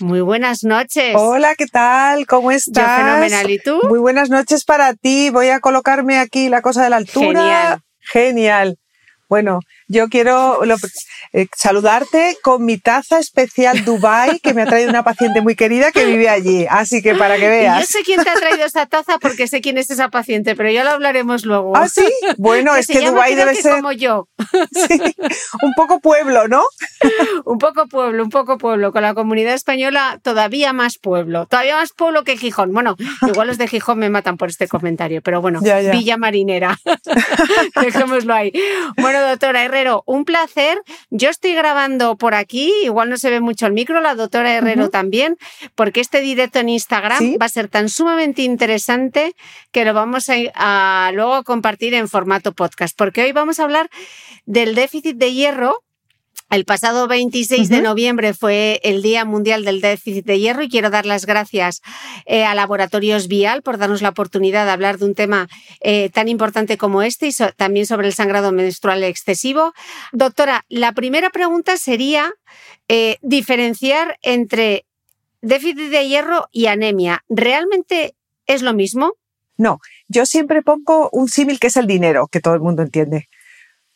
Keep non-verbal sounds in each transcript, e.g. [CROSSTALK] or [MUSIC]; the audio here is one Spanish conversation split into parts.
muy buenas noches. Hola, ¿qué tal? ¿Cómo estás? Yo fenomenal. ¿Y tú? Muy buenas noches para ti. Voy a colocarme aquí la cosa de la altura. Genial. Genial. Bueno, yo quiero lo- eh, saludarte con mi taza especial Dubai que me ha traído una paciente muy querida que vive allí. Así que para que Y yo veas. sé quién te ha traído esta taza porque sé quién es esa paciente, pero ya lo hablaremos luego. Ah, sí. Bueno, es que Dubai debe que ser como yo. [LAUGHS] sí, un poco pueblo, ¿no? Un poco pueblo, un poco pueblo. Con la comunidad española todavía más pueblo. Todavía más pueblo que Gijón. Bueno, igual los de Gijón me matan por este comentario, pero bueno, Ya, ya. Villa Marinera. [LAUGHS] Dejémoslo ahí. Bueno, doctora Herrero, un placer. Yo estoy grabando por aquí, igual no se ve mucho el micro, la doctora Herrero también, porque este directo en Instagram Sí. va a ser tan sumamente interesante que lo vamos a, a luego a compartir en formato podcast, porque hoy vamos a hablar del déficit de hierro. El pasado 26 de noviembre fue el Día Mundial del Déficit de Hierro y quiero dar las gracias eh, a Laboratorios Vial por darnos la oportunidad de hablar de un tema eh, tan importante como este y so- también sobre el sangrado menstrual excesivo. Doctora, la primera pregunta sería eh, diferenciar entre déficit de hierro y anemia. ¿Realmente es lo mismo? No, yo siempre pongo un símil que es el dinero, que todo el mundo entiende.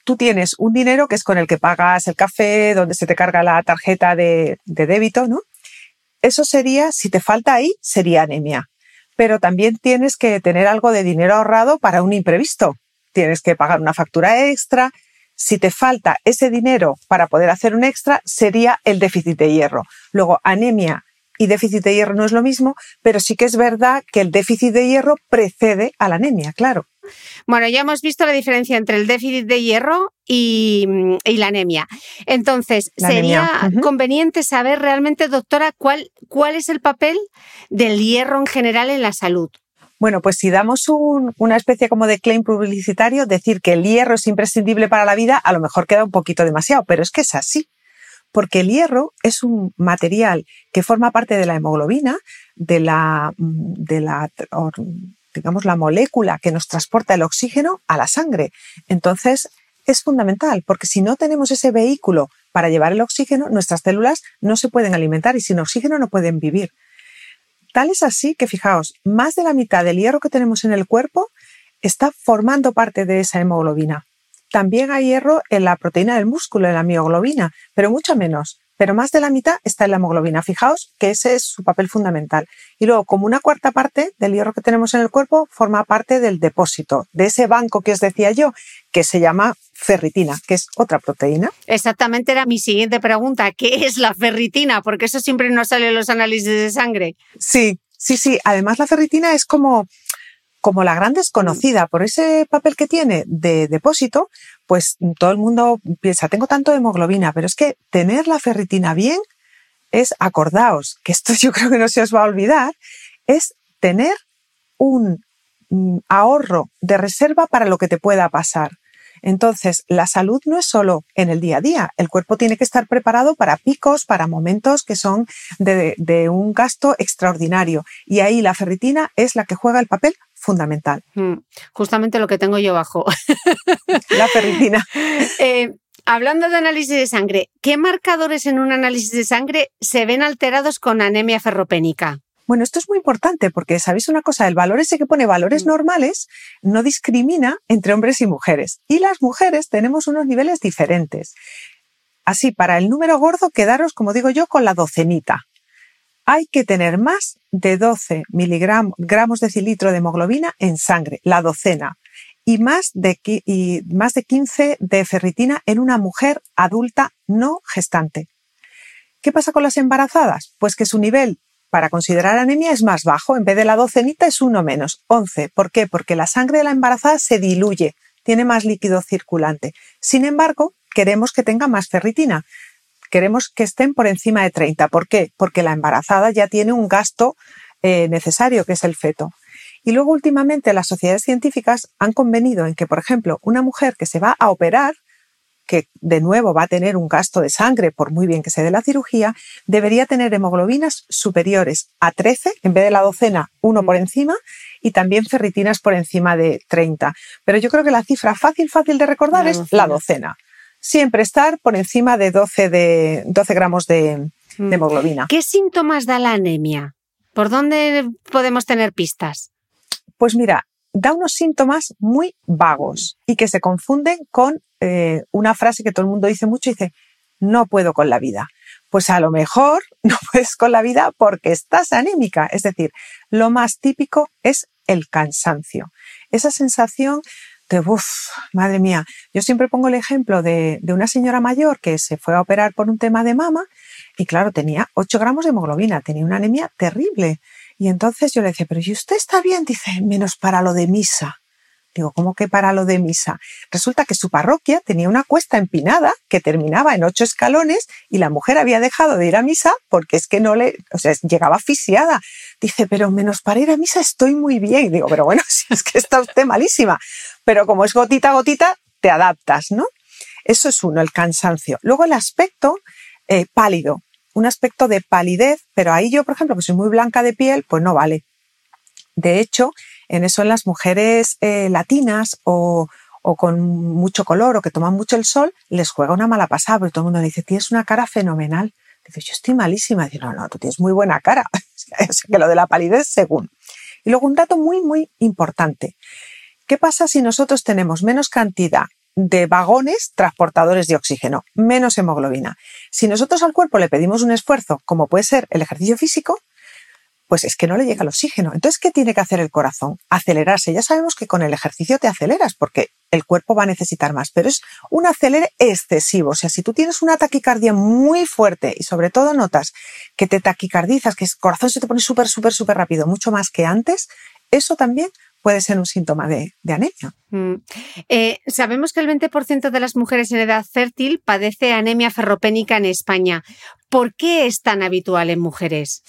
Tú tienes un dinero que es con el que pagas el café, donde se te carga la tarjeta de, de débito, ¿no? Eso sería, si te falta ahí, sería anemia. Pero también tienes que tener algo de dinero ahorrado para un imprevisto. Tienes que pagar una factura extra. Si te falta ese dinero para poder hacer un extra, sería el déficit de hierro. Luego, anemia y déficit de hierro no es lo mismo, pero sí que es verdad que el déficit de hierro precede a la anemia, claro. Bueno, ya hemos visto la diferencia entre el déficit de hierro y, mm, y la anemia. Entonces, La sería anemia, conveniente saber realmente, doctora, cuál, cuál es el papel del hierro en general en la salud. Bueno, pues si damos un- una especie como de claim publicitario, decir que el hierro es imprescindible para la vida, a lo mejor queda un poquito demasiado, pero es que es así. Porque el hierro es un material que forma parte de la hemoglobina, de la, mm, de la, digamos, la molécula que nos transporta el oxígeno a la sangre. Entonces, es fundamental, porque si no tenemos ese vehículo para llevar el oxígeno, nuestras células no se pueden alimentar y sin oxígeno no pueden vivir. Tal es así que, fijaos, más de la mitad del hierro que tenemos en el cuerpo está formando parte de esa hemoglobina. También hay hierro en la proteína del músculo, en la mioglobina, pero mucho menos. Pero más de la mitad está en la hemoglobina. Fijaos que ese es su papel fundamental. Y luego, como una cuarta parte del hierro que tenemos en el cuerpo, forma parte del depósito, de ese banco que os decía yo, que se llama ferritina, que es otra proteína. Exactamente era mi siguiente pregunta. ¿Qué es la ferritina? Porque eso siempre nos sale en los análisis de sangre. Sí, sí, sí. Además, la ferritina es como como la gran desconocida por ese papel que tiene de depósito, pues todo el mundo piensa, tengo tanto hemoglobina, pero es que tener la ferritina bien es, acordaos, que esto [LAUGHS] yo creo que no se os va a olvidar, es tener un mm, ahorro de reserva para lo que te pueda pasar. Entonces, la salud no es solo en el día a día. El cuerpo tiene que estar preparado para picos, para momentos que son de, de, un gasto extraordinario. Y ahí la ferritina es la que juega el papel fundamental. Mm, justamente lo que tengo yo bajo. [LAUGHS] La ferritina. [LAUGHS] Eh, hablando de análisis de sangre, ¿qué marcadores en un análisis de sangre se ven alterados con anemia ferropénica? Bueno, esto es muy importante porque sabéis una cosa, el valor ese que pone valores mm. normales no discrimina entre hombres y mujeres. Y las mujeres tenemos unos niveles diferentes. Así, para el número gordo, quedaros, como digo yo, con la docenita hay que tener más de 12 miligramos de cilitro de hemoglobina en sangre, la docena, y más, de, más de 15 de ferritina en una mujer adulta no gestante. ¿Qué pasa con las embarazadas? Pues que su nivel para considerar anemia es más bajo, en vez de la docenita es uno menos, 11. ¿Por qué? Porque la sangre de la embarazada se diluye, tiene más líquido circulante. Sin embargo, queremos que tenga más ferritina queremos que estén por encima de 30. ¿Por qué? Porque la embarazada ya tiene un gasto eh, necesario, que es el feto. Y luego últimamente las sociedades científicas han convenido en que, por ejemplo, una mujer que se va a operar, que de nuevo va a tener un gasto de sangre por muy bien que se dé la cirugía, debería tener hemoglobinas superiores a 13, en vez de la docena, uno por encima, y también ferritinas por encima de 30. Pero yo creo que la cifra fácil, fácil de recordar es la docena siempre estar por encima de 12, de, 12 gramos de, mm. hemoglobina. ¿Qué síntomas da la anemia? ¿Por dónde podemos tener pistas? Pues mira, da unos síntomas muy vagos y que se confunden con eh, una frase que todo el mundo dice mucho, dice, no puedo con la vida. Pues a lo mejor [LAUGHS] no puedes con la vida porque estás anémica. Es decir, lo más típico es el cansancio. Esa sensación de, uff, madre mía, yo siempre pongo el ejemplo de, de, una señora mayor que se fue a operar por un tema de mama y claro, tenía 8 gramos de hemoglobina, tenía una anemia terrible. Y entonces yo le decía, pero ¿y usted está bien? Dice, menos para lo de misa. Digo, ¿cómo que para lo de misa? Resulta que su parroquia tenía una cuesta empinada que terminaba en ocho escalones y la mujer había dejado de ir a misa porque es que no le, o sea, llegaba asfixiada. Dice, pero menos para ir a misa estoy muy bien. Digo, pero bueno, [LAUGHS] si es que está usted malísima. Pero como es gotita a gotita, te adaptas, ¿no? Eso es uno, el cansancio. Luego el aspecto eh, pálido, un aspecto de palidez, pero ahí yo, por ejemplo, que soy muy blanca de piel, pues no vale. De hecho, en eso en las mujeres eh, latinas o, o, con mucho color o que toman mucho el sol, les juega una mala pasada, porque todo el mundo dice, tienes una cara fenomenal. Dice, yo estoy malísima. Dice, no, no, tú tienes muy buena cara. [LAUGHS] que lo de la palidez, según. Y luego un dato muy, muy importante. ¿Qué pasa si nosotros tenemos menos cantidad de vagones transportadores de oxígeno, menos hemoglobina? Si nosotros al cuerpo le pedimos un esfuerzo, como puede ser el ejercicio físico, pues es que no le llega el oxígeno. Entonces, ¿qué tiene que hacer el corazón? Acelerarse. Ya sabemos que con el ejercicio te aceleras porque el cuerpo va a necesitar más, pero es un acelere excesivo. O sea, si tú tienes una taquicardia muy fuerte y sobre todo notas que te taquicardizas, que el corazón se te pone súper, súper, súper rápido, mucho más que antes, eso también puede ser un síntoma de, anemia. Mm. Eh, sabemos que el 20% de las mujeres en edad fértil padece anemia ferropénica en España. ¿Por qué es tan habitual en mujeres?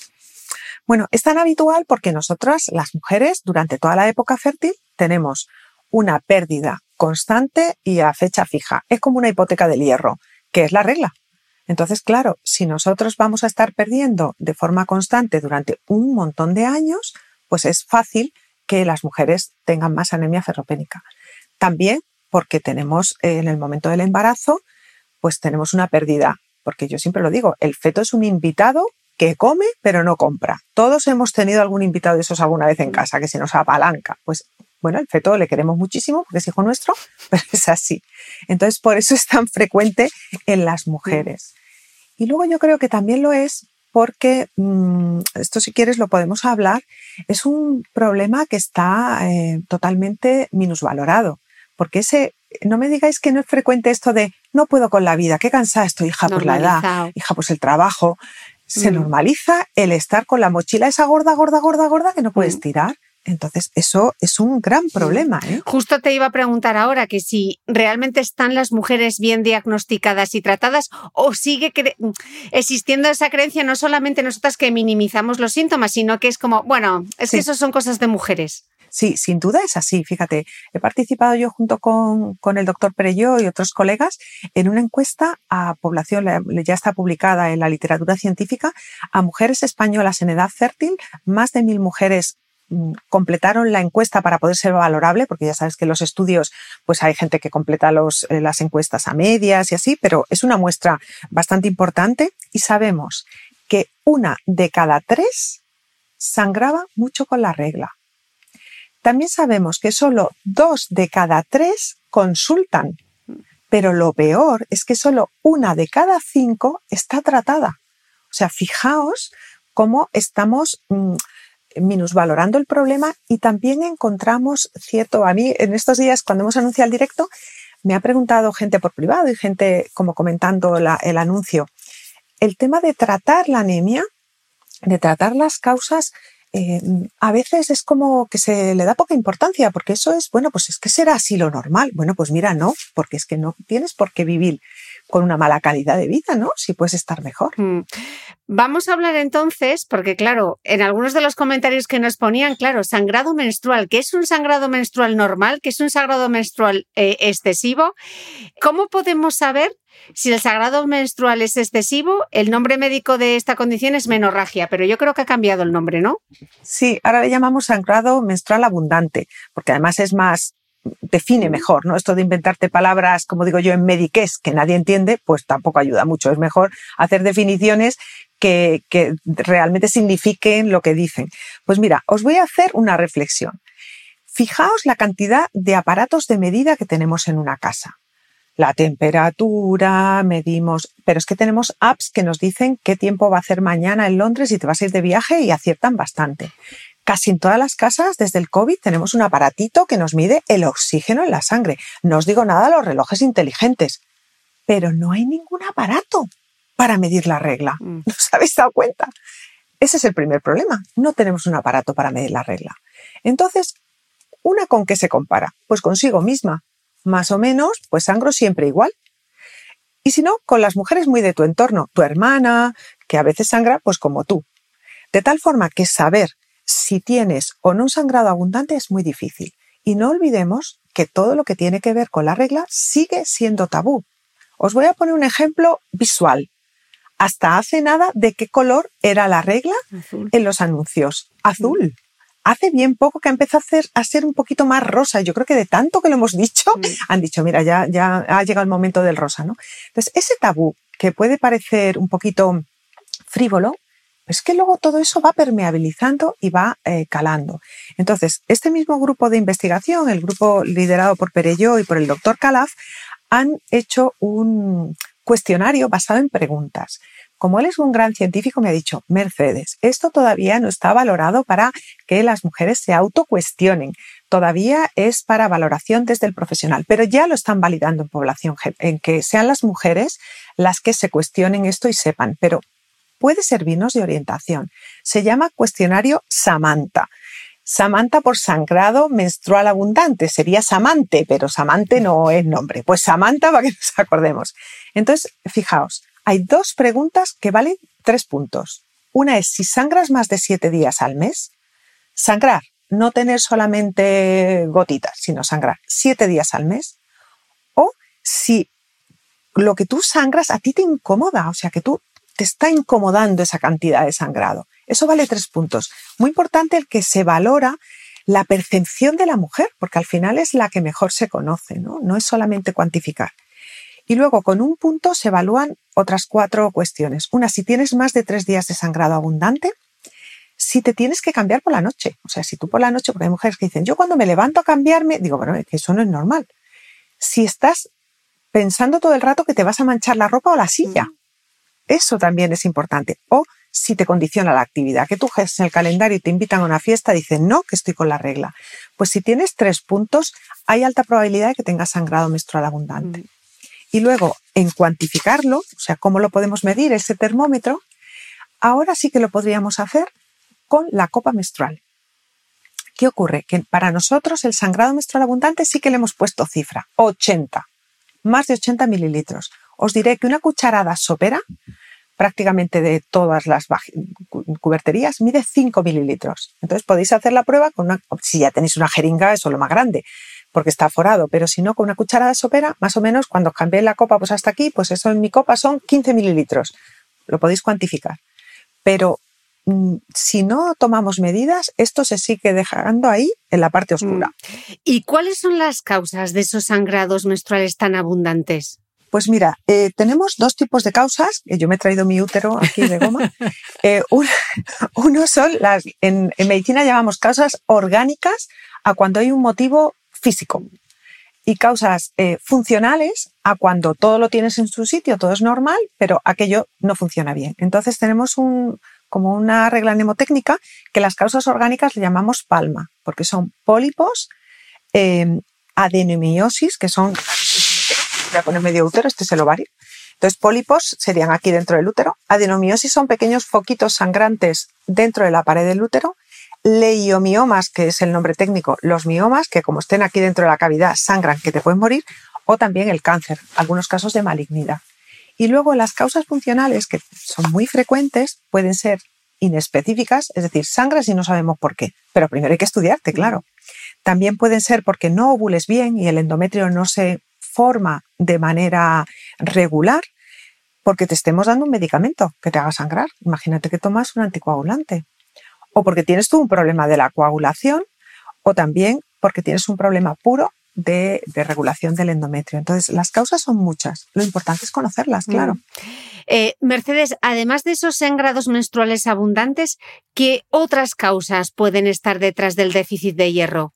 Bueno, es tan habitual porque nosotras, las mujeres, durante toda la época fértil, tenemos una pérdida constante y a fecha fija. Es como una hipoteca del hierro, que es la regla. Entonces, claro, si nosotros vamos a estar perdiendo de forma constante durante un montón de años, pues es fácil que las mujeres tengan más anemia ferropénica. También porque tenemos eh, en el momento del embarazo, pues tenemos una pérdida, porque yo siempre lo digo, el feto es un invitado que come pero no compra. Todos hemos tenido algún invitado de esos alguna vez en casa que se nos apalanca. Pues Bueno, el feto le queremos muchísimo porque es hijo nuestro, [LAUGHS] pero es así. Entonces, por eso es tan frecuente en las mujeres. Y luego yo creo que también lo es porque, mm, esto si quieres lo podemos hablar, es un problema que está eh, totalmente minusvalorado. Porque ese, no me digáis que no es frecuente esto de no puedo con la vida, qué cansada estoy, hija, por la edad, hija, pues el trabajo. Se mm. normaliza el estar con la mochila esa gorda, gorda, gorda, gorda que no puedes mm. tirar. Entonces, eso es un gran problema. ¿eh? Justo te iba a preguntar ahora que si realmente están las mujeres bien diagnosticadas y tratadas o sigue existiendo esa creencia no solamente nosotras que minimizamos los síntomas, sino que es como, bueno, es que eso son cosas de mujeres. Sí, sin duda es así. Fíjate, he participado yo junto con, con el doctor Perello y otros colegas en una encuesta a población, ya está publicada en la literatura científica, a mujeres españolas en edad fértil, más de mil mujeres Mm, completaron la encuesta para poder ser valorable, porque ya sabes que los estudios, pues hay gente que completa los, eh, las encuestas a medias y así, pero es una muestra bastante importante y sabemos que una de cada tres sangraba mucho con la regla. También sabemos que solo dos de cada tres consultan, pero lo peor es que solo una de cada cinco está tratada. O sea, fijaos cómo estamos mm, minusvalorando el problema y también encontramos cierto, a mí en estos días cuando hemos anunciado el directo, me ha preguntado gente por privado y gente como comentando el anuncio, el tema de tratar la anemia, de tratar las causas, eh, a veces es como que se le da poca importancia, porque eso es, bueno, pues es que será así lo normal. Bueno, pues mira, no, porque es que no tienes por qué vivir con una mala calidad de vida, ¿no? Si puedes estar mejor. Mm. Vamos a hablar entonces, porque claro, en algunos de los comentarios que nos ponían, claro, sangrado menstrual, ¿qué es un sangrado menstrual normal? ¿Qué es un sangrado menstrual eh, excesivo? ¿Cómo podemos saber si el sangrado menstrual es excesivo? El nombre médico de esta condición es menorragia, pero yo creo que ha cambiado el nombre, ¿no? Sí, ahora le llamamos sangrado menstrual abundante, porque además es más define mejor, ¿no? Esto de inventarte palabras, como digo yo, en mediqués que nadie entiende, pues tampoco ayuda mucho. Es mejor hacer definiciones que, que realmente signifiquen lo que dicen. Pues mira, os voy a hacer una reflexión. Fijaos la cantidad de aparatos de medida que tenemos en una casa. La temperatura, medimos, pero es que tenemos apps que nos dicen qué tiempo va a hacer mañana en Londres y te vas a ir de viaje y aciertan bastante. Casi en todas las casas, desde el COVID, tenemos un aparatito que nos mide el oxígeno en la sangre. No os digo nada de los relojes inteligentes, pero no hay ningún aparato para medir la regla. Mm. ¿No [LAUGHS] os habéis dado cuenta? Ese es el primer problema. No tenemos un aparato para medir la regla. Entonces, ¿una con qué se compara? Pues consigo misma. Más o menos, pues sangro siempre igual. Y si no, con las mujeres muy de tu entorno, tu hermana, que a veces sangra, pues como tú. De tal forma que saber si tienes o no un sangrado abundante es muy difícil. Y no olvidemos que todo lo que tiene que ver con la regla sigue siendo tabú. Os voy a poner un ejemplo visual. Hasta hace nada, ¿de qué color era la regla en los anuncios? Azul. Mm. Hace bien poco que empezó a, hacer, a ser un poquito más rosa. Yo creo que de tanto que lo hemos dicho, mm. han dicho, mira, ya, ya ha llegado el momento del rosa, ¿no? Entonces, ese tabú que puede parecer un poquito frívolo, es que luego todo eso va permeabilizando y va eh, calando. Entonces, este mismo grupo de investigación, el grupo liderado por Perello y por el doctor Calaf, han hecho un cuestionario basado en preguntas. Como él es un gran científico, me ha dicho, Mercedes, esto todavía no está valorado para que las mujeres se autocuestionen. Todavía es para valoración desde el profesional, pero ya lo están validando en población, en que sean las mujeres las que se cuestionen esto y sepan. Pero puede servirnos de orientación. Se llama cuestionario Samantha. Samantha por sangrado menstrual abundante. Sería Samante, pero Samante no es nombre. Pues Samantha para que nos acordemos. Entonces, fijaos, hay dos preguntas que valen tres puntos. Una es si sangras más de siete días al mes. Sangrar, no tener solamente gotitas, sino sangrar siete días al mes. O si lo que tú sangras a ti te incomoda, o sea, que tú te está incomodando esa cantidad de sangrado. Eso vale tres puntos. Muy importante el que se valora la percepción de la mujer, porque al final es la que mejor se conoce, ¿no? No es solamente cuantificar. Y luego con un punto se evalúan otras cuatro cuestiones. Una, si tienes más de tres días de sangrado abundante, si te tienes que cambiar por la noche. O sea, si tú por la noche, porque hay mujeres que dicen, yo cuando me levanto a cambiarme, digo, bueno, que eso no es normal. Si estás pensando todo el rato que te vas a manchar la ropa o la silla. Eso también es importante. O si te condiciona la actividad, que tú en el calendario y te invitan a una fiesta, dicen, no, que estoy con la regla. Pues si tienes tres puntos, hay alta probabilidad de que tengas sangrado menstrual abundante. Mm. Y luego, en cuantificarlo, o sea, cómo lo podemos medir ese termómetro, ahora sí que lo podríamos hacer con la copa menstrual. ¿Qué ocurre? Que para nosotros el sangrado menstrual abundante sí que le hemos puesto cifra, 80, más de 80 mililitros. Os diré que una cucharada sopera, prácticamente de todas las cuberterías, mide 5 mililitros. Entonces podéis hacer la prueba con una, si ya tenéis una jeringa, eso es lo más grande, porque está forado, pero si no, con una cucharada sopera, más o menos cuando cambié la copa, pues hasta aquí, pues eso en mi copa son 15 mililitros. Lo podéis cuantificar. Pero mm, si no tomamos medidas, esto se sigue dejando ahí en la parte oscura. Mm. ¿Y cuáles son las causas de esos sangrados menstruales tan abundantes? Pues mira, eh, tenemos dos tipos de causas. Yo me he traído mi útero aquí de goma. [LAUGHS] Eh, uno son las, en, medicina llamamos causas orgánicas a cuando hay un motivo físico y causas eh, funcionales a cuando todo lo tienes en su sitio, todo es normal, pero aquello no funciona bien. Entonces tenemos un, como una regla mnemotécnica que las causas orgánicas le llamamos palma, porque son pólipos, adenomiosis, que son, a poner medio útero, este es el ovario. Entonces, pólipos serían aquí dentro del útero. Adenomiosis son pequeños foquitos sangrantes dentro de la pared del útero leiomiomas, que es el nombre técnico, los miomas, que como estén aquí dentro de la cavidad sangran, que te pueden morir, o también el cáncer, algunos casos de malignidad. Y luego las causas funcionales, que son muy frecuentes, pueden ser inespecíficas, es decir, sangras y no sabemos por qué, pero primero hay que estudiarte, claro. También pueden ser porque no ovules bien y el endometrio no se forma de manera regular, porque te estemos dando un medicamento que te haga sangrar. Imagínate que tomas un anticoagulante o porque tienes tú un problema de la coagulación o también porque tienes un problema puro de, regulación del endometrio. Entonces, las causas son muchas. Lo importante es conocerlas, mm. claro. Eh, Mercedes, además de esos sangrados menstruales abundantes, ¿qué otras causas pueden estar detrás del déficit de hierro?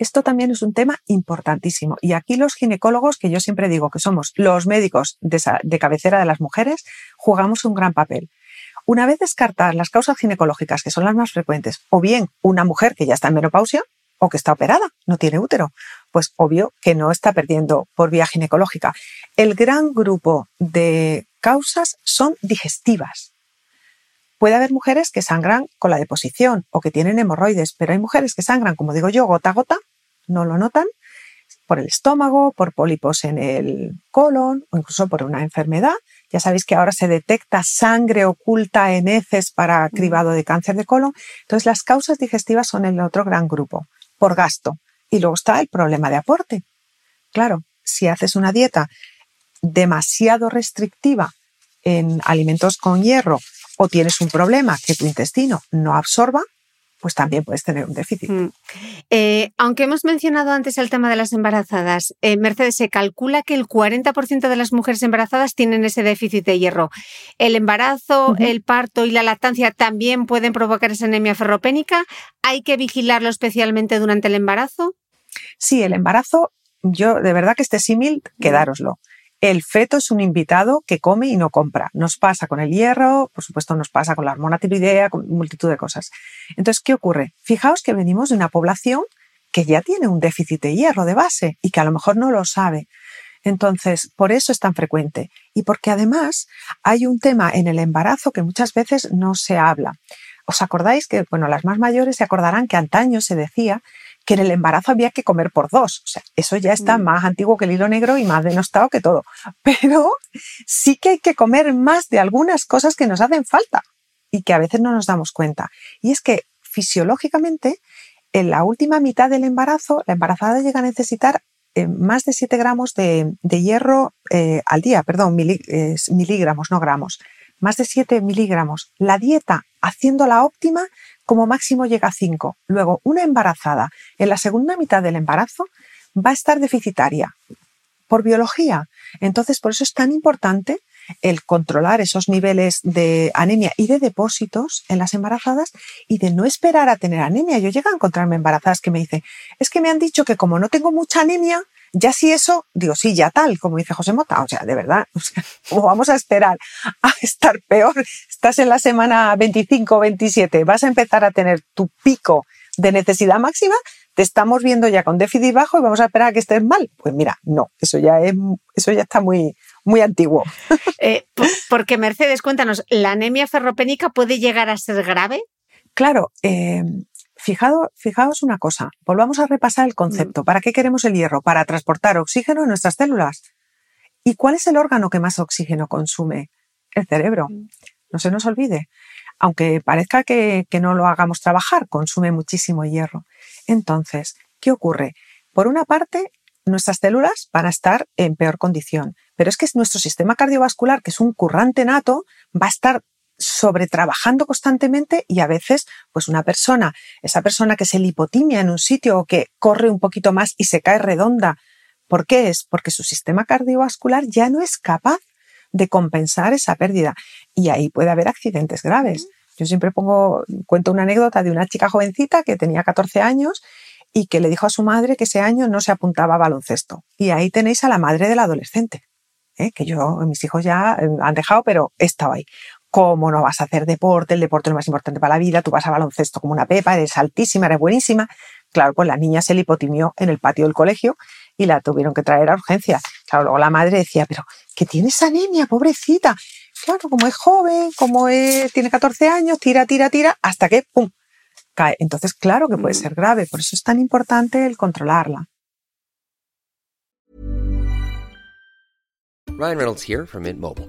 Esto también es un tema importantísimo. Y aquí los ginecólogos, que yo siempre digo que somos los médicos de cabecera de las mujeres, jugamos un gran papel. Una vez descartadas las causas ginecológicas, que son las más frecuentes, o bien una mujer que ya está en menopausia o que está operada, no tiene útero, pues obvio que no está perdiendo por vía ginecológica. El gran grupo de causas son digestivas. Puede haber mujeres que sangran con la deposición o que tienen hemorroides, pero hay mujeres que sangran, como digo yo, gota a gota, no lo notan, por el estómago, por pólipos en el colon o incluso por una enfermedad ya sabéis que ahora se detecta sangre oculta en heces para mm. cribado de cáncer de colon. Entonces, las causas digestivas son el otro gran grupo, por gasto. Y luego está el problema de aporte. Claro, si haces una dieta demasiado restrictiva en alimentos con hierro o tienes un problema que tu intestino no absorba, pues también puedes tener un déficit. Mm. Eh, aunque hemos mencionado antes el tema de las embarazadas, eh, Mercedes, se calcula que el 40% de las mujeres embarazadas tienen ese déficit de hierro. ¿El embarazo, el parto y la lactancia también pueden provocar esa anemia ferropénica? ¿Hay que vigilarlo especialmente durante el embarazo? Sí, el embarazo, yo de verdad que este símil, quedároslo el feto es un invitado que come y no compra. Nos pasa con el hierro, por supuesto nos pasa con la hormona tiroidea, con multitud de cosas. Entonces, ¿qué ocurre? Fijaos que venimos de una población que ya tiene un déficit de hierro de base y que a lo mejor no lo sabe. Entonces, por eso es tan frecuente. Y porque además hay un tema en el embarazo que muchas veces no se habla. ¿Os acordáis que, bueno, las más mayores se acordarán que antaño se decía que en el embarazo había que comer por dos. O sea, eso ya está mm. más antiguo que el hilo negro y más denostado que todo. [LAUGHS] Pero sí que hay que comer más de algunas cosas que nos hacen falta y que a veces no nos damos cuenta. Y es que fisiológicamente, en la última mitad del embarazo, la embarazada llega a necesitar eh, más de 7 gramos de, hierro eh, al día, perdón, miligramos, no gramos, más de 7 miligramos. La dieta, haciéndola óptima, como máximo llega a 5. Luego, una embarazada en la segunda mitad del embarazo va a estar deficitaria por biología. Entonces, por eso es tan importante el controlar esos niveles de anemia y de depósitos en las embarazadas y de no esperar a tener anemia. Yo llego a encontrarme embarazadas que me dicen, es que me han dicho que como no tengo mucha anemia, ya si eso, digo, sí, ya tal, como dice José Mota, o sea, de verdad, [LAUGHS] o vamos a esperar a [LAUGHS] estar peor? Estás en la semana 25 o 27, vas a empezar a tener tu pico de necesidad máxima, te estamos viendo ya con déficit bajo y vamos a esperar a que estés mal. Pues mira, no, eso ya es, eso ya está muy, muy antiguo. [LAUGHS] Eh, porque Mercedes, cuéntanos, ¿la anemia ferropénica puede llegar a ser grave? Claro, eh, Fijado, fijaos una cosa, volvamos a repasar el concepto. Mm. ¿Para qué queremos el hierro? Para transportar oxígeno en nuestras células. ¿Y cuál es el órgano que más oxígeno consume? El cerebro. Mm. No se nos olvide. Aunque parezca que, que no lo hagamos trabajar, consume muchísimo hierro. Entonces, ¿qué ocurre? Por una parte, nuestras células van a estar en peor condición, pero es que nuestro sistema cardiovascular, que es un currante nato, va a estar sobre trabajando constantemente y a veces, pues una persona, esa persona que se lipotimia en un sitio o que corre un poquito más y se cae redonda, ¿por qué es? Porque su sistema cardiovascular ya no es capaz de compensar esa pérdida y ahí puede haber accidentes graves. Yo siempre pongo, cuento una anécdota de una chica jovencita que tenía 14 años y que le dijo a su madre que ese año no se apuntaba a baloncesto. Y ahí tenéis a la madre del adolescente, ¿eh? que yo, mis hijos ya eh, han dejado, pero estaba ahí. ¿Cómo no vas a hacer deporte? El deporte es lo más importante para la vida. Tú vas a baloncesto como una pepa, eres altísima, eres buenísima. Claro, pues la niña se lipotimió en el patio del colegio y la tuvieron que traer a urgencia. Claro, luego la madre decía, pero que tienes anemia, pobrecita. Claro, como es joven, como tiene 14 años, tira, tira, tira, hasta que, ¡pum!, cae. Entonces, claro que puede mm. ser grave. Por eso es tan importante el controlarla. Ryan Reynolds here from Mint Mobile.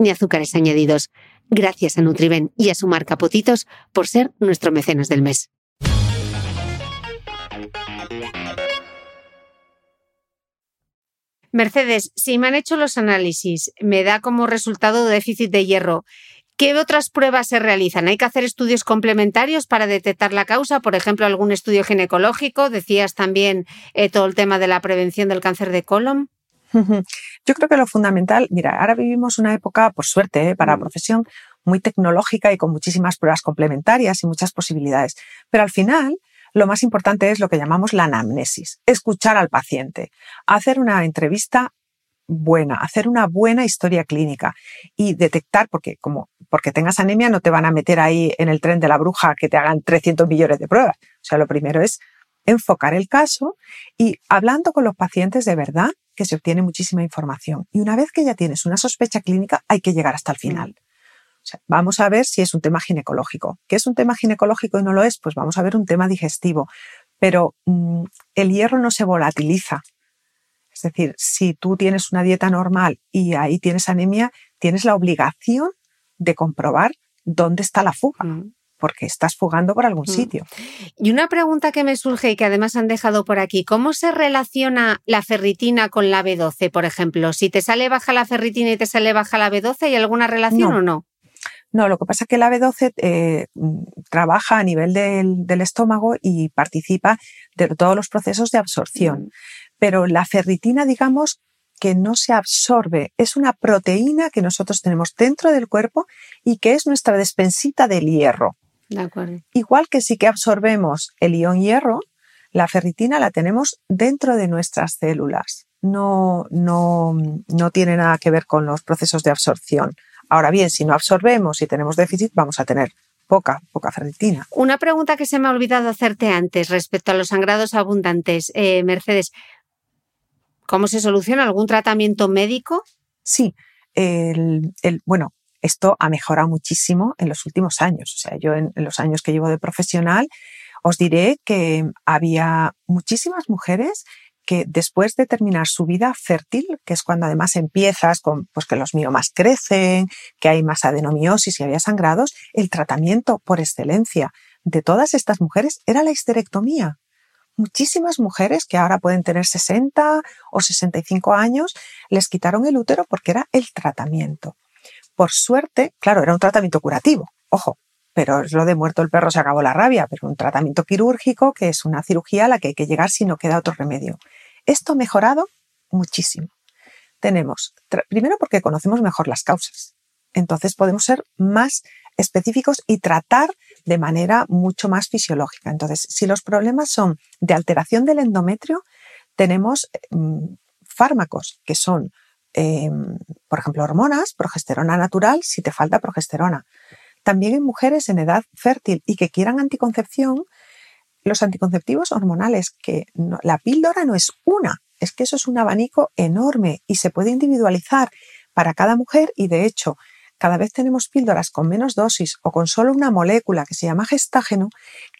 ni azúcares añadidos. Gracias a Nutriben y a su marca Potitos por ser nuestro mecenas del mes. Mercedes, si me han hecho los análisis, me da como resultado déficit de hierro. ¿Qué otras pruebas se realizan? ¿Hay que hacer estudios complementarios para detectar la causa? Por ejemplo, algún estudio ginecológico. Decías también eh, todo el tema de la prevención del cáncer de colon. Yo creo que lo fundamental, mira, ahora vivimos una época, por suerte, ¿eh? para la mm. profesión muy tecnológica y con muchísimas pruebas complementarias y muchas posibilidades. Pero al final, lo más importante es lo que llamamos la anamnesis, escuchar al paciente, hacer una entrevista buena, hacer una buena historia clínica y detectar, porque como porque tengas anemia no te van a meter ahí en el tren de la bruja que te hagan 300 millones de pruebas. O sea, lo primero es enfocar el caso y hablando con los pacientes de verdad que se obtiene muchísima información. Y una vez que ya tienes una sospecha clínica, hay que llegar hasta el final. vamos a ver si es un tema ginecológico. ¿Qué es un tema ginecológico y no lo es? Pues vamos a ver un tema digestivo. Pero mm, el hierro no se volatiliza. Es decir, si tú tienes una dieta normal y ahí tienes anemia, tienes la obligación de comprobar dónde está la fuga. Mm. Porque estás fugando por algún mm. sitio. Y una pregunta que me surge y que además han dejado por aquí, ¿cómo se relaciona la ferritina con la B12, por ejemplo? Si te sale baja la ferritina y te sale baja la B12, ¿hay alguna relación o no? No, lo que pasa es que la B12 eh, trabaja a nivel del, estómago y participa de todos los procesos de absorción. Mm. Pero la ferritina, digamos, que no se absorbe, es una proteína que nosotros tenemos dentro del cuerpo y que es nuestra despensita del hierro. De acuerdo. Igual que sí que absorbemos el ion hierro, la ferritina la tenemos dentro de nuestras células. No, no, no tiene nada que ver con los procesos de absorción. Ahora bien, si no absorbemos y tenemos déficit, vamos a tener poca, poca ferritina. Una pregunta que se me ha olvidado hacerte antes respecto a los sangrados abundantes. Eh, Mercedes, ¿cómo se soluciona? ¿Algún tratamiento médico? Sí, el, bueno, esto ha mejorado muchísimo en los últimos años. O sea, yo en, los años que llevo de profesional os diré que había muchísimas mujeres que después de terminar su vida fértil, que es cuando además empiezas con pues que los miomas crecen, que hay más adenomiosis y había sangrados, el tratamiento por excelencia de todas estas mujeres era la histerectomía. Muchísimas mujeres que ahora pueden tener 60 o 65 años les quitaron el útero porque era el tratamiento. Por suerte, claro, era un tratamiento curativo, ojo, pero es lo de muerto el perro se acabó la rabia, pero un tratamiento quirúrgico que es una cirugía a la que hay que llegar si no queda otro remedio. Esto ha mejorado muchísimo. Tenemos, primero porque conocemos mejor las causas. Entonces podemos ser más específicos y tratar de manera mucho más fisiológica. Entonces, si los problemas son de alteración del endometrio, tenemos mm, fármacos que son, em, por ejemplo, hormonas, progesterona natural, si te falta progesterona. También en mujeres en edad fértil y que quieran anticoncepción, los anticonceptivos hormonales, que la píldora no es una, es que eso es un abanico enorme y se puede individualizar para cada mujer y de hecho cada vez tenemos píldoras con menos dosis o con solo una molécula que se llama gestágeno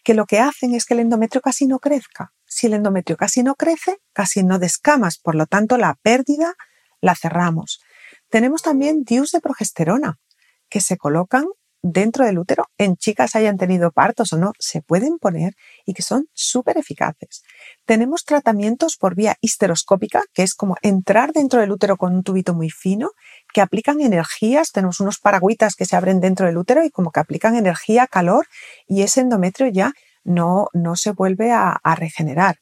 que lo que hacen es que el endometrio casi no crezca. Si el endometrio casi no crece, casi no descamas, por lo tanto la pérdida la cerramos. Tenemos también DIUs de progesterona que se colocan dentro del útero en chicas hayan tenido partos o no, se pueden poner y que son súper eficaces. Tenemos tratamientos por vía histeroscópica, que es como entrar dentro del útero con un tubito muy fino, que aplican energías, tenemos unos paragüitas que se abren dentro del útero y como que aplican energía, calor y ese endometrio ya no, no se vuelve a, regenerar.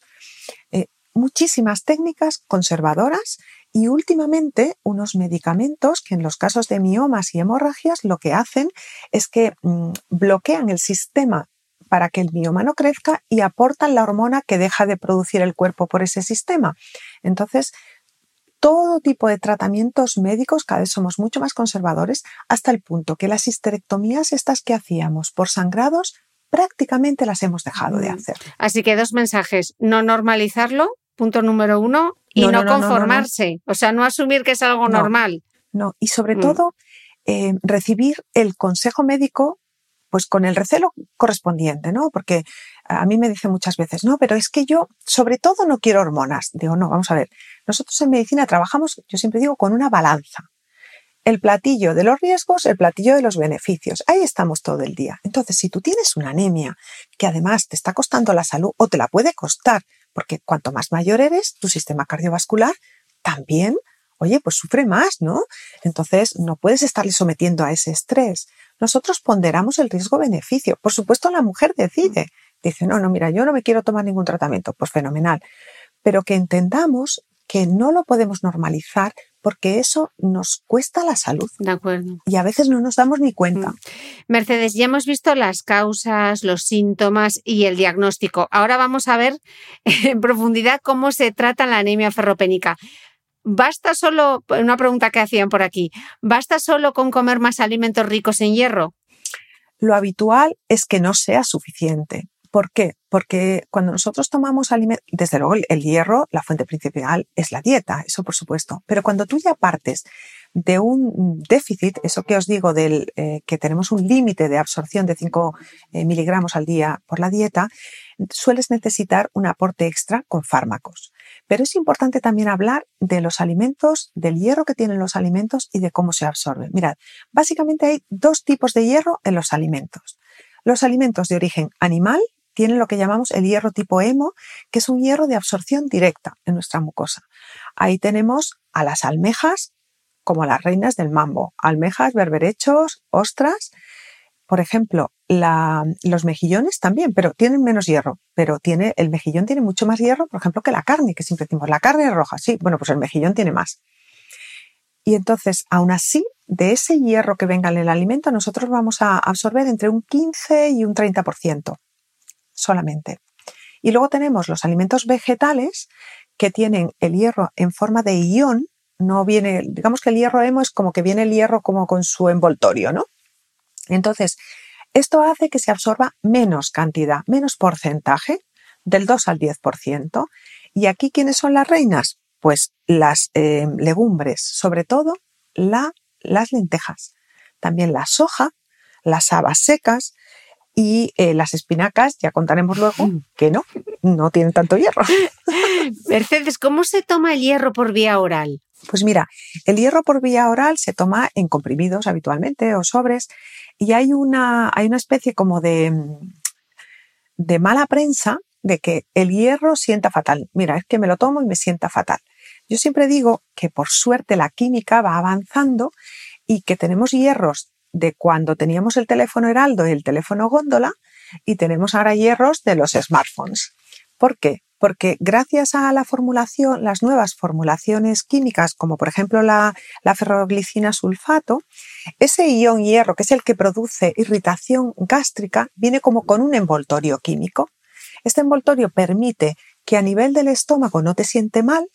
Eh, muchísimas técnicas conservadoras y últimamente unos medicamentos que en los casos de miomas y hemorragias lo que hacen es que mm, bloquean el sistema para que el mioma no crezca y aportan la hormona que deja de producir el cuerpo por ese sistema. Entonces, todo tipo de tratamientos médicos, cada vez somos mucho más conservadores, hasta el punto que las histerectomías estas que hacíamos por sangrados, prácticamente las hemos dejado de hacer. Así que dos mensajes, no normalizarlo, punto número uno, y no, conformarse, o sea, no asumir que es algo normal. No, y sobre mm. todo eh, recibir el consejo médico pues con el recelo correspondiente, ¿no? Porque a mí me dicen muchas veces, no, pero es que yo sobre todo no quiero hormonas. Digo, no, vamos a ver, nosotros en medicina trabajamos, yo siempre digo, con una balanza. El platillo de los riesgos, el platillo de los beneficios. Ahí estamos todo el día. Entonces, si tú tienes una anemia que además te está costando la salud o te la puede costar porque cuanto más mayor eres, tu sistema cardiovascular también, oye, pues sufre más, ¿no? Entonces no puedes estarle sometiendo a ese estrés. Nosotros ponderamos el riesgo-beneficio. Por supuesto, la mujer decide. Dice, no, no, mira, yo no me quiero tomar ningún tratamiento. Pues fenomenal. Pero que entendamos que no lo podemos normalizar porque eso nos cuesta la salud. De acuerdo. Y a veces no nos damos ni cuenta. Mm. Mercedes, ya hemos visto las causas, los síntomas y el diagnóstico. Ahora vamos a ver [LAUGHS] en profundidad cómo se trata la anemia ferropénica. ¿Basta solo, una pregunta que hacían por aquí, ¿basta solo con comer más alimentos ricos en hierro? Lo habitual es que no sea suficiente ¿Por qué? Porque cuando nosotros tomamos alimentos, desde luego el, hierro, la fuente principal es la dieta, eso por supuesto, pero cuando tú ya partes de un déficit, eso que os digo, del eh, que tenemos un límite de absorción de 5 eh, miligramos al día por la dieta, sueles necesitar un aporte extra con fármacos. Pero es importante también hablar de los alimentos, del hierro que tienen los alimentos y de cómo se absorbe. Mirad, básicamente hay dos tipos de hierro en los alimentos. Los alimentos de origen animal tienen lo que llamamos el hierro tipo hemo, que es un hierro de absorción directa en nuestra mucosa. Ahí tenemos a las almejas como las reinas del mambo, almejas, berberechos, ostras. Por ejemplo, los mejillones también, pero tienen menos hierro. Pero tiene, el mejillón tiene mucho más hierro, por ejemplo, que la carne, que siempre decimos, la carne es roja, sí, bueno, pues el mejillón tiene más. Y entonces, aún así, de ese hierro que venga en el alimento, nosotros vamos a absorber entre un 15 y un 30% solamente. Y luego tenemos los alimentos vegetales que tienen el hierro en forma de ión, no viene, digamos que el hierro hemo es como que viene el hierro como con su envoltorio, ¿no? Entonces, esto hace que se absorba menos cantidad, menos porcentaje, del 2 al 10%. ¿Y aquí quiénes son las reinas? Pues las eh, legumbres, sobre todo la, las lentejas, también la soja, las habas secas, y eh, las espinacas, ya contaremos luego, mm. que no, no tienen tanto hierro. [LAUGHS] Mercedes, ¿cómo se toma el hierro por vía oral? Pues mira, el hierro por vía oral se toma en comprimidos habitualmente o sobres y hay una, hay una especie como de, de mala prensa de que el hierro sienta fatal. Mira, es que me lo tomo y me sienta fatal. Yo siempre digo que por suerte la química va avanzando y que tenemos hierros de cuando teníamos el teléfono Heraldo y el teléfono Góndola y tenemos ahora hierros de los smartphones. ¿Por qué? Porque gracias a la formulación, las nuevas formulaciones químicas, como por ejemplo la, la ferroglicina sulfato, ese ion hierro, que es el que produce irritación gástrica, viene como con un envoltorio químico. Este envoltorio permite que a nivel del estómago no te siente mal,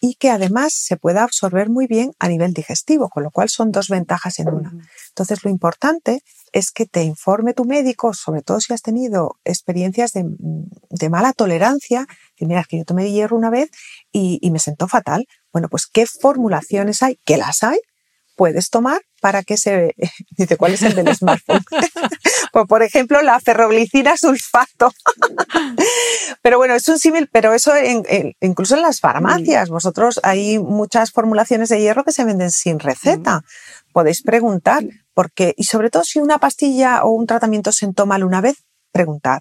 y que además se pueda absorber muy bien a nivel digestivo, con lo cual son dos ventajas en una. Entonces, lo importante es que te informe tu médico, sobre todo si has tenido experiencias de, mala tolerancia, que mira, que yo tomé hierro una vez y, y me sentó fatal. Bueno, pues qué formulaciones hay, que las hay, puedes tomar para que se... [LAUGHS] Dice, ¿cuál es el del smartphone? [LAUGHS] pues, por ejemplo, la ferroglicina sulfato. [LAUGHS] pero bueno, es un símil, pero eso incluso en las farmacias. Mm. Vosotros hay muchas formulaciones de hierro que se venden sin receta. Mm. Podéis preguntar, porque, y sobre todo si una pastilla o un tratamiento se toma una vez, preguntad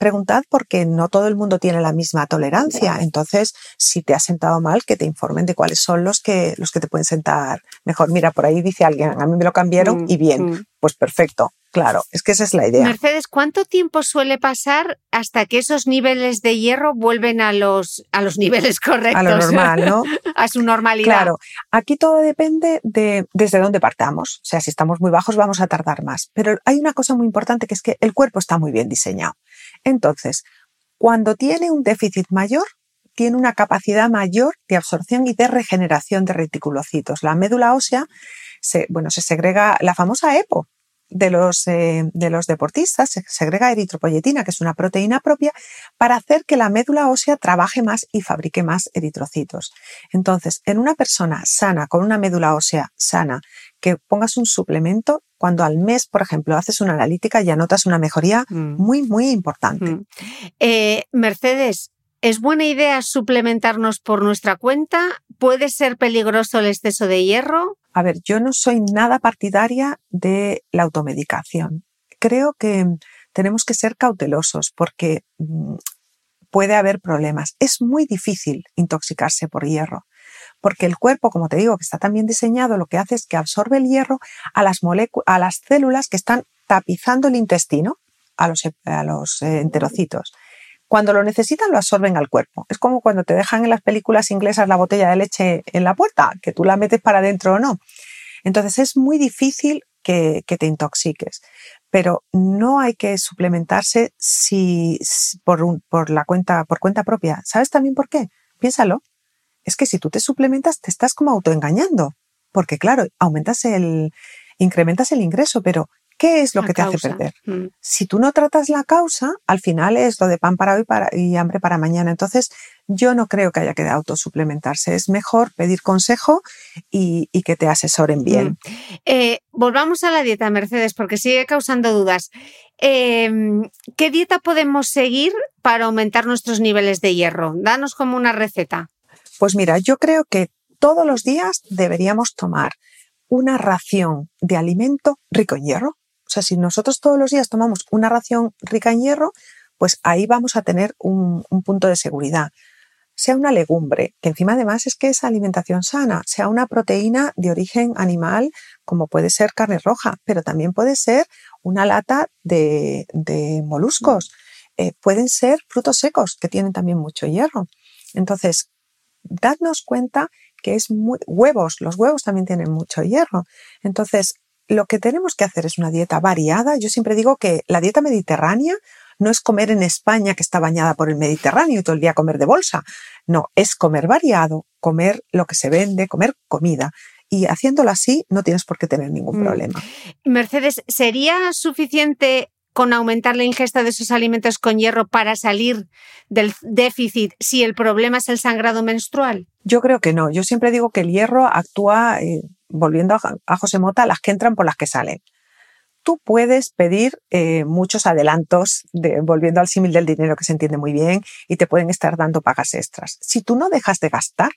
preguntad porque no todo el mundo tiene la misma tolerancia. Entonces, si te ha sentado mal, que te informen de cuáles son los que, los que te pueden sentar mejor. Mira, por ahí dice alguien, a mí me lo cambiaron y bien. Mm, mm. Pues perfecto. Claro, es que esa es la idea. Mercedes, ¿cuánto tiempo suele pasar hasta que esos niveles de hierro vuelven a los, a los niveles [LAUGHS] correctos? A lo normal, ¿no? [LAUGHS] a su normalidad. Claro, aquí todo depende de desde dónde partamos. O sea, si estamos muy bajos vamos a tardar más. Pero hay una cosa muy importante que es que el cuerpo está muy bien diseñado. Entonces, cuando tiene un déficit mayor, tiene una capacidad mayor de absorción y de regeneración de reticulocitos. La médula ósea, se, bueno, se segrega la famosa EPO de los, eh, de los deportistas, se segrega eritropoyetina, que es una proteína propia, para hacer que la médula ósea trabaje más y fabrique más eritrocitos. Entonces, en una persona sana, con una médula ósea sana, que pongas un suplemento, cuando al mes, por ejemplo, haces una analítica, ya notas una mejoría mm. muy, muy importante. Mm. Eh, Mercedes, ¿es buena idea suplementarnos por nuestra cuenta? ¿Puede ser peligroso el exceso de hierro? A ver, yo no soy nada partidaria de la automedicación. Creo que tenemos que ser cautelosos porque mm, puede haber problemas. Es muy difícil intoxicarse por hierro porque el cuerpo, como te digo, que está tan bien diseñado, lo que hace es que absorbe el hierro a las, células que están tapizando el intestino, a los, los eh, enterocitos. Cuando lo necesitan, lo absorben al cuerpo. Es como cuando te dejan en las películas inglesas la botella de leche en la puerta, que tú la metes para adentro o no. Entonces es muy difícil que, te intoxiques. Pero no hay que suplementarse si, por, por, la cuenta, por cuenta propia. ¿Sabes también por qué? Piénsalo es que si tú te suplementas te estás como autoengañando, porque claro, aumentas el, incrementas el ingreso, pero ¿Qué es lo La que te hace perder? Mm. Si tú no tratas la causa, al final es lo de pan para hoy para- y hambre para mañana. Entonces, yo no creo que haya que autosuplementarse. Es mejor pedir consejo y, y que te asesoren bien. Eh, volvamos a la dieta, Mercedes, porque sigue causando dudas. Eh, ¿Qué dieta podemos seguir para aumentar nuestros niveles de hierro? Danos como una receta. Pues mira, yo creo que todos los días deberíamos tomar una ración de alimento rico en hierro. O sea, si nosotros todos los días tomamos una ración rica en hierro, pues ahí vamos a tener un, un punto de seguridad. Sea una legumbre, que encima además es que es alimentación sana, sea una proteína de origen animal, como puede ser carne roja, pero también puede ser una lata de, de moluscos, eh, pueden ser frutos secos, que tienen también mucho hierro. Entonces, dadnos cuenta que es muy, huevos, los huevos también tienen mucho hierro. Entonces, lo que tenemos que hacer es una dieta variada. Yo siempre digo que la dieta mediterránea no es comer en España que está bañada por el Mediterráneo y todo el día comer de bolsa. No, es comer variado, comer lo que se vende, comer comida. Y haciéndolo así no tienes por qué tener ningún Mm. problema. Mercedes, ¿sería suficiente con aumentar la ingesta de esos alimentos con hierro para salir del déficit si el problema es el sangrado menstrual? Yo creo que no. Yo siempre digo que el hierro actúa, eh, volviendo a, a José Mota, las que entran por las que salen. Tú puedes pedir eh, muchos adelantos, de, volviendo al símil del dinero que se entiende muy bien, y te pueden estar dando pagas extras. Si tú no dejas de gastar,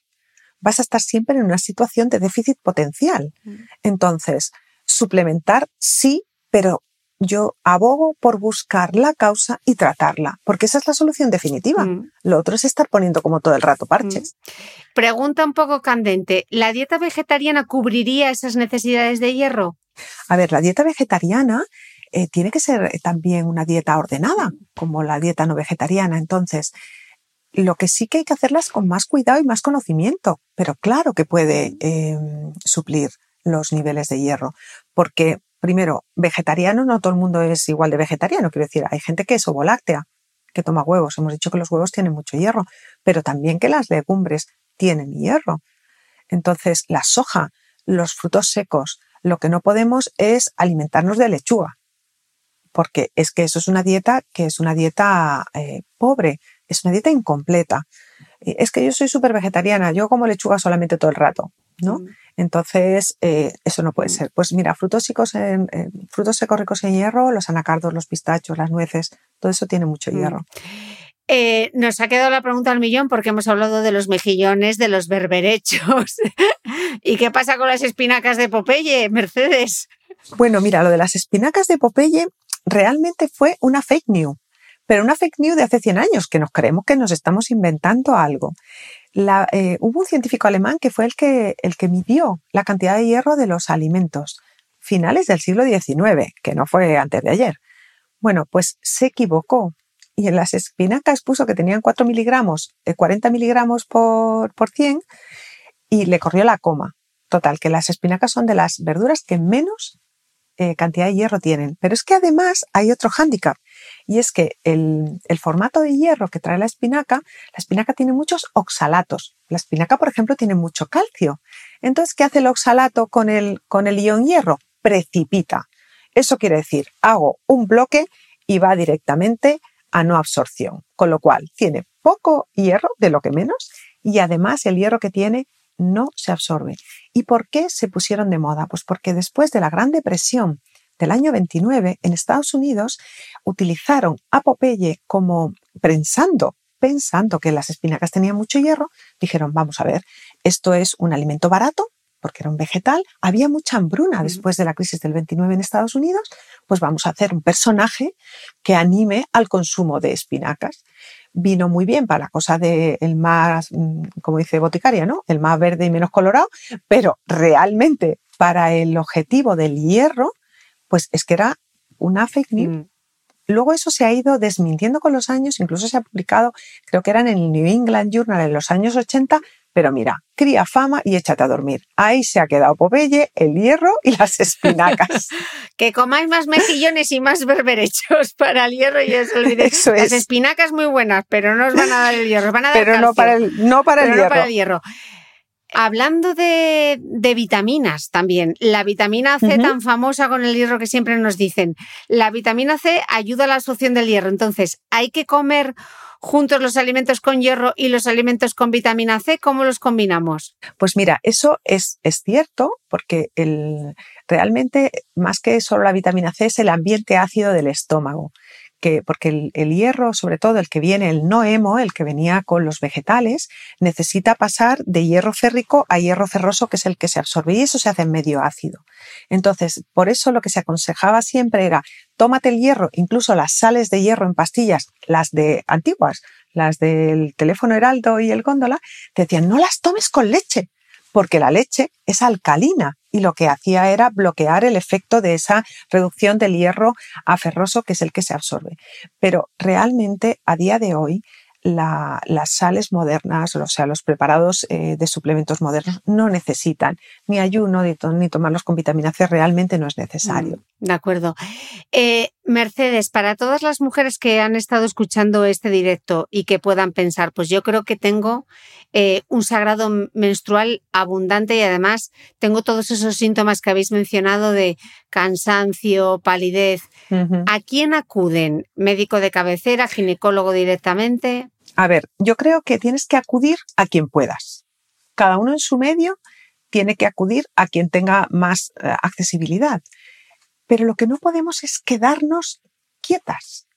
vas a estar siempre en una situación de déficit potencial. Entonces, suplementar sí, pero yo abogo por buscar la causa y tratarla, porque esa es la solución definitiva. Mm. Lo otro es estar poniendo como todo el rato parches. Pregunta un poco candente. ¿La dieta vegetariana cubriría esas necesidades de hierro? A ver, la dieta vegetariana eh, tiene que ser también una dieta ordenada, como la dieta no vegetariana. Entonces, lo que sí que hay que hacerla es con más cuidado y más conocimiento, pero claro que puede eh, suplir los niveles de hierro, porque primero, vegetariano no todo el mundo es igual de vegetariano, quiero decir, hay gente que es ovoláctea, que toma huevos. Hemos dicho que los huevos tienen mucho hierro, pero también que las legumbres tienen hierro. Entonces, la soja, los frutos secos, lo que no podemos es alimentarnos de lechuga, porque es que eso es una dieta que es una dieta eh, pobre, es una dieta incompleta. Es que yo soy súper vegetariana, yo como lechuga solamente todo el rato, ¿no? Mm. Entonces, eh, eso no puede ser. Pues mira, frutos secos, en, en- frutos secos ricos en hierro, los anacardos, los pistachos, las nueces, todo eso tiene mucho Mm. hierro. Eh, nos ha quedado la pregunta al millón porque hemos hablado de los mejillones, de los berberechos. [LAUGHS] ¿Y qué pasa con las espinacas de Popeye, Mercedes? Bueno, mira, lo de las espinacas de Popeye realmente fue una fake news, pero una fake news de hace 100 años, que nos creemos que nos estamos inventando algo. Eh, hubo un científico alemán que fue el que, el que midió la cantidad de hierro de los alimentos, finales del siglo XIX, que no fue antes de ayer. Bueno, pues se equivocó y en las espinacas puso que tenían 4 miligramos, eh, 40 miligramos por, por 100 y le corrió la coma. Total, que las espinacas son de las verduras que menos eh, cantidad de hierro tienen. Pero es que además hay otro hándicap y es que el, formato de hierro que trae la espinaca, la espinaca tiene muchos oxalatos. La espinaca, por ejemplo, tiene mucho calcio. Entonces, ¿qué hace el oxalato con el, con el ion hierro? Precipita. Eso quiere decir, hago un bloque y va directamente a no absorción. Con lo cual, tiene poco hierro, de lo que menos, y además el hierro que tiene no se absorbe. ¿Y por qué se pusieron de moda? Pues porque después de la Gran Depresión del año 29 en Estados Unidos utilizaron a Popeye como pensando, pensando que las espinacas tenían mucho hierro, dijeron, vamos a ver, esto es un alimento barato, porque era un vegetal, había mucha hambruna después de la crisis del 29 en Estados Unidos, pues vamos a hacer un personaje que anime al consumo de espinacas. Vino muy bien para la cosa de el más, mm, como dice Boticaria, ¿no? El más verde y menos colorado, pero realmente para el objetivo del hierro, pues es que era una fake news. Mm. Luego eso se ha ido desmintiendo con los años, incluso se ha publicado, creo que era en el New England Journal en los años 80, pero mira, cría fama y échate a dormir. Ahí se ha quedado Popeye, el hierro y las espinacas. [LAUGHS] Que comáis más mejillones y más berberechos para el hierro y os olvidéis. Eso Las es. espinacas muy buenas, pero no os van a dar el hierro, os van a dar pero no para el, no para pero el no hierro. para el hierro. Hablando de, de, vitaminas también, la vitamina C tan famosa con el hierro que siempre nos dicen, la vitamina C ayuda a la absorción del hierro, entonces hay que comer juntos los alimentos con hierro y los alimentos con vitamina C, ¿cómo los combinamos? Pues mira, eso es, es cierto porque el, realmente más que solo la vitamina C es el ambiente ácido del estómago porque el, hierro, sobre todo el que viene, el no hemo, el que venía con los vegetales, necesita pasar de hierro férrico a hierro ferroso, que es el que se absorbe, y eso se hace en medio ácido. Entonces, por eso lo que se aconsejaba siempre era, tómate el hierro, incluso las sales de hierro en pastillas, las de antiguas, las del teléfono Heraldo y el góndola, te decían, no las tomes con leche, porque la leche es alcalina y lo que hacía era bloquear el efecto de esa reducción del hierro a ferroso, que es el que se absorbe. Pero realmente a día de hoy las sales modernas, o sea, los preparados eh, de suplementos modernos no necesitan ni ayuno ni, tomarlos con vitamina C, realmente no es necesario. Mm, de acuerdo. Eh, Mercedes, para todas las mujeres que han estado escuchando este directo y que puedan pensar, pues yo creo que tengo eh, un sagrado menstrual abundante y además tengo todos esos síntomas que habéis mencionado de cansancio, palidez. ¿A quién acuden? ¿Médico de cabecera, ginecólogo directamente? A ver, yo creo que tienes que acudir a quien puedas. Cada uno en su medio tiene que acudir a quien tenga más eh, accesibilidad. Pero lo que no podemos es quedarnos quietas.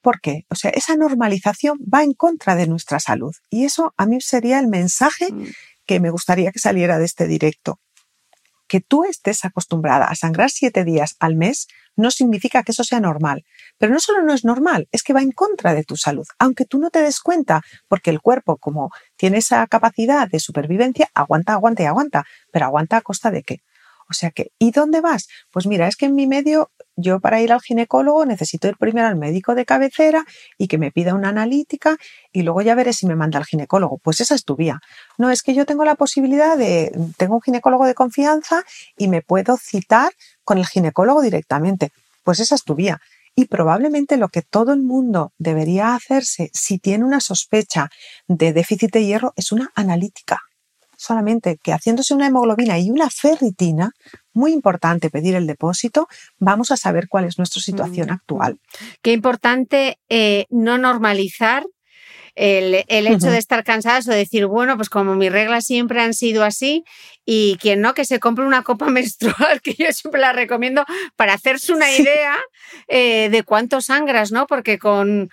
¿Por qué? O sea, esa normalización va en contra de nuestra salud. Y eso a mí sería el mensaje mm. que me gustaría que saliera de este directo que tú estés acostumbrada a sangrar siete días al mes no significa que eso sea normal. Pero no solo no es normal, es que va en contra de tu salud, aunque tú no te des cuenta, porque el cuerpo, como tiene esa capacidad de supervivencia, aguanta, aguanta y aguanta. Pero aguanta a costa de qué? O sea que, ¿y dónde vas? Pues mira, es que en mi medio, yo para ir al ginecólogo necesito ir primero al médico de cabecera y que me pida una analítica y luego ya veré si me manda al ginecólogo. Pues esa es tu vía. No, es que yo tengo la posibilidad de, tengo un ginecólogo de confianza y me puedo citar con el ginecólogo directamente. Pues esa es tu vía. Y probablemente lo que todo el mundo debería hacerse si tiene una sospecha de déficit de hierro es una analítica solamente que haciéndose una hemoglobina y una ferritina, muy importante pedir el depósito, vamos a saber cuál es nuestra situación mm. actual. Qué importante eh, no normalizar el, hecho de estar cansadas o decir, bueno, pues como mis reglas siempre han sido así, y quien no, que se compre una copa [LAUGHS] menstrual, que yo siempre la recomiendo para hacerse una idea eh, de cuánto sangras, ¿no? Porque con,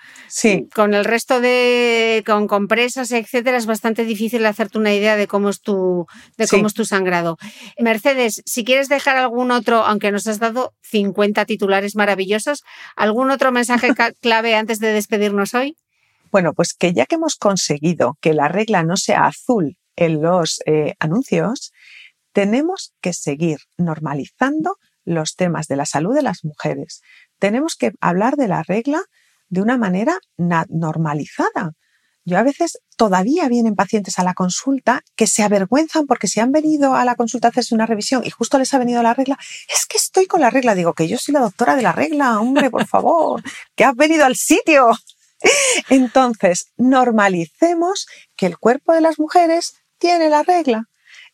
con el resto de, con compresas, etcétera, es bastante difícil hacerte una idea de cómo es tu, de cómo es tu sangrado. Mercedes, si quieres dejar algún otro, aunque nos has dado 50 titulares maravillosos, ¿algún otro mensaje clave antes de despedirnos hoy? Bueno, pues que ya que hemos conseguido que la regla no sea azul en los eh, anuncios, tenemos que seguir normalizando los temas de la salud de las mujeres. Tenemos que hablar de la regla de una manera normalizada. Yo a veces todavía vienen pacientes a la consulta que se avergüenzan porque si han venido a la consulta a hacerse una revisión y justo les ha venido la regla, es que estoy con la regla. Digo que yo soy la doctora de la regla, hombre, por favor, que has venido al sitio. Entonces, normalicemos que el cuerpo de las mujeres tiene la regla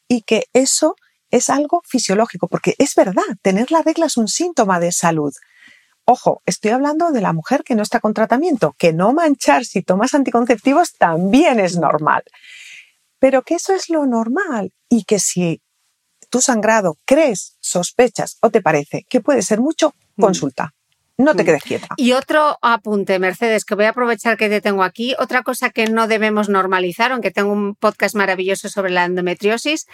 y que eso es algo fisiológico, porque es verdad, tener la regla es un síntoma de salud. Ojo, estoy hablando de la mujer que no está con tratamiento, que no manchar si tomas anticonceptivos también es normal. Pero que eso es lo normal y que si tu sangrado crees, sospechas o te parece que puede ser mucho, mm. consulta no te mm. quedes quieta. Y otro apunte, Mercedes, que voy a aprovechar que te tengo aquí. Otra cosa que no debemos normalizar, aunque tengo un podcast maravilloso sobre la endometriosis,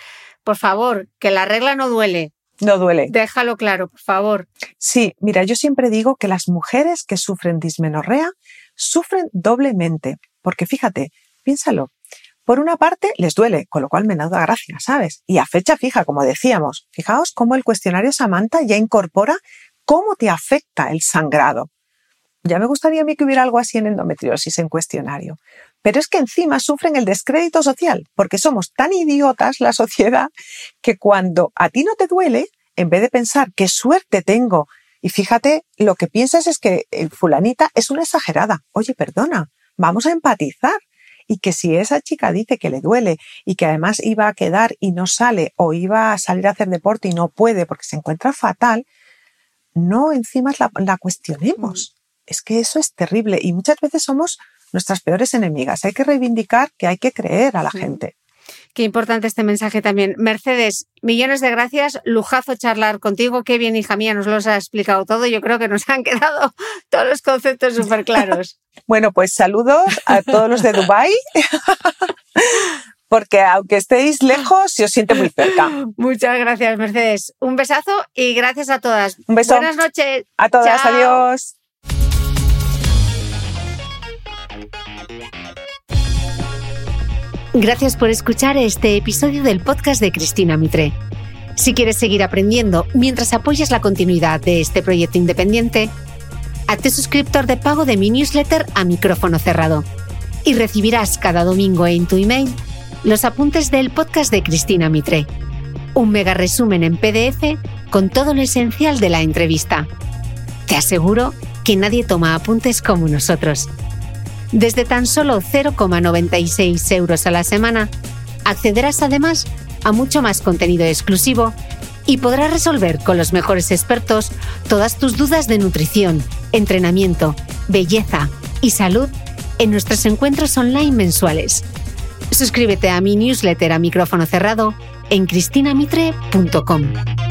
por favor, que la regla no duele. No duele. Déjalo claro, por favor. Sí, mira, yo siempre digo que las mujeres que sufren dismenorrea sufren doblemente, porque fíjate, piénsalo. Por una parte, les duele, con lo cual me da gracia, ¿sabes? Y a fecha fija, como decíamos, fijaos cómo el cuestionario Samantha ya incorpora cómo te afecta el sangrado. Ya me gustaría a mí que hubiera algo así en endometriosis en cuestionario. Pero es que encima sufren el descrédito social, porque somos tan idiotas la sociedad que cuando a ti no te duele, en vez de pensar qué suerte tengo, y fíjate, lo que piensas es que fulanita es una exagerada. Oye, perdona, vamos a empatizar y que si esa chica dice que le duele y que además iba a quedar y no sale o iba a salir a hacer deporte y no puede porque se encuentra fatal, no encima la, la cuestionemos. Es que eso es terrible y muchas veces somos nuestras peores enemigas. Hay que reivindicar que hay que creer a la gente. Qué importante este mensaje también. Mercedes, millones de gracias. Lujazo charlar contigo. Qué bien, hija mía, nos lo has explicado todo. Yo creo que nos han [LAUGHS] quedado todos los conceptos súper claros. [LAUGHS] bueno, pues saludos a todos los de Dubai. [LAUGHS] Porque aunque estéis lejos, se os siente muy cerca. [LAUGHS] Muchas gracias, Mercedes. Un besazo y gracias a todas. Un beso. Buenas noches. A todas. Adiós. Gracias por escuchar este episodio del podcast de Cristina Mitre. Si quieres seguir aprendiendo mientras apoyas la continuidad de este proyecto independiente, hazte suscriptor de pago de mi newsletter a micrófono cerrado y recibirás cada domingo en tu email los apuntes del podcast de Cristina Mitre. Un mega resumen en PDF con todo lo esencial de la entrevista. Te aseguro que nadie toma apuntes como nosotros. Desde tan solo 0,96 euros a la semana, accederás además a mucho más contenido exclusivo y podrás resolver con los mejores expertos todas tus dudas de nutrición, entrenamiento, belleza y salud en nuestros encuentros online mensuales. Suscríbete a mi newsletter a micrófono cerrado en cristinamitre.com.